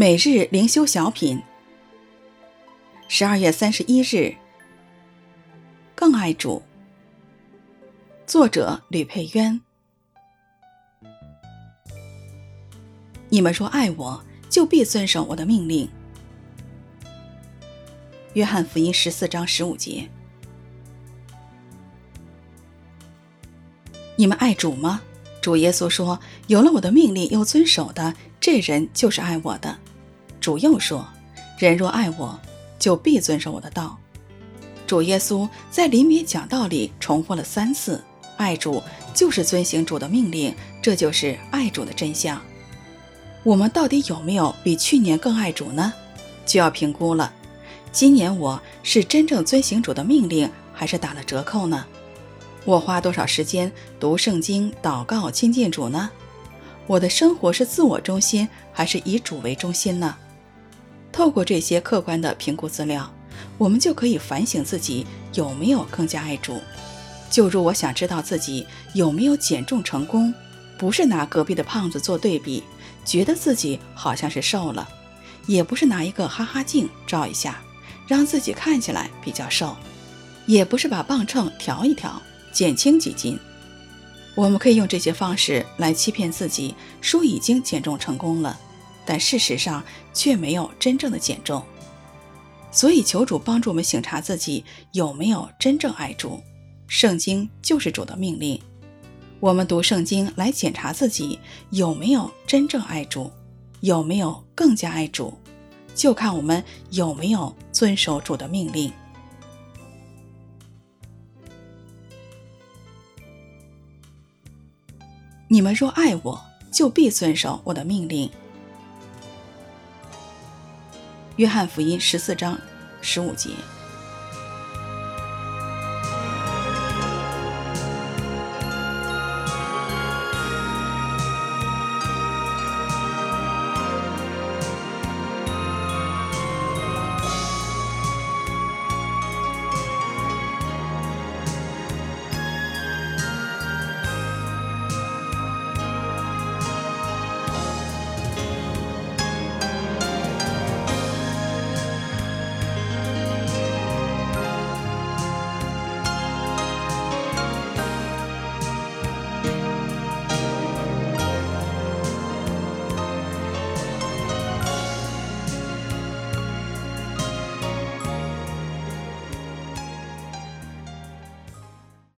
每日灵修小品，十二月三十一日，更爱主。作者吕佩渊。你们若爱我，就必遵守我的命令。约翰福音十四章十五节。你们爱主吗？主耶稣说：“有了我的命令又遵守的，这人就是爱我的。”主又说：“人若爱我，就必遵守我的道。”主耶稣在临别讲道里重复了三次：“爱主就是遵行主的命令，这就是爱主的真相。”我们到底有没有比去年更爱主呢？就要评估了。今年我是真正遵行主的命令，还是打了折扣呢？我花多少时间读圣经、祷告、亲近主呢？我的生活是自我中心，还是以主为中心呢？透过这些客观的评估资料，我们就可以反省自己有没有更加爱主。就如我想知道自己有没有减重成功，不是拿隔壁的胖子做对比，觉得自己好像是瘦了；也不是拿一个哈哈镜照一下，让自己看起来比较瘦；也不是把磅秤调一调，减轻几斤。我们可以用这些方式来欺骗自己，说已经减重成功了。但事实上却没有真正的减重，所以求主帮助我们省察自己有没有真正爱主。圣经就是主的命令，我们读圣经来检查自己有没有真正爱主，有没有更加爱主，就看我们有没有遵守主的命令。你们若爱我，就必遵守我的命令。约翰福音十四章十五节。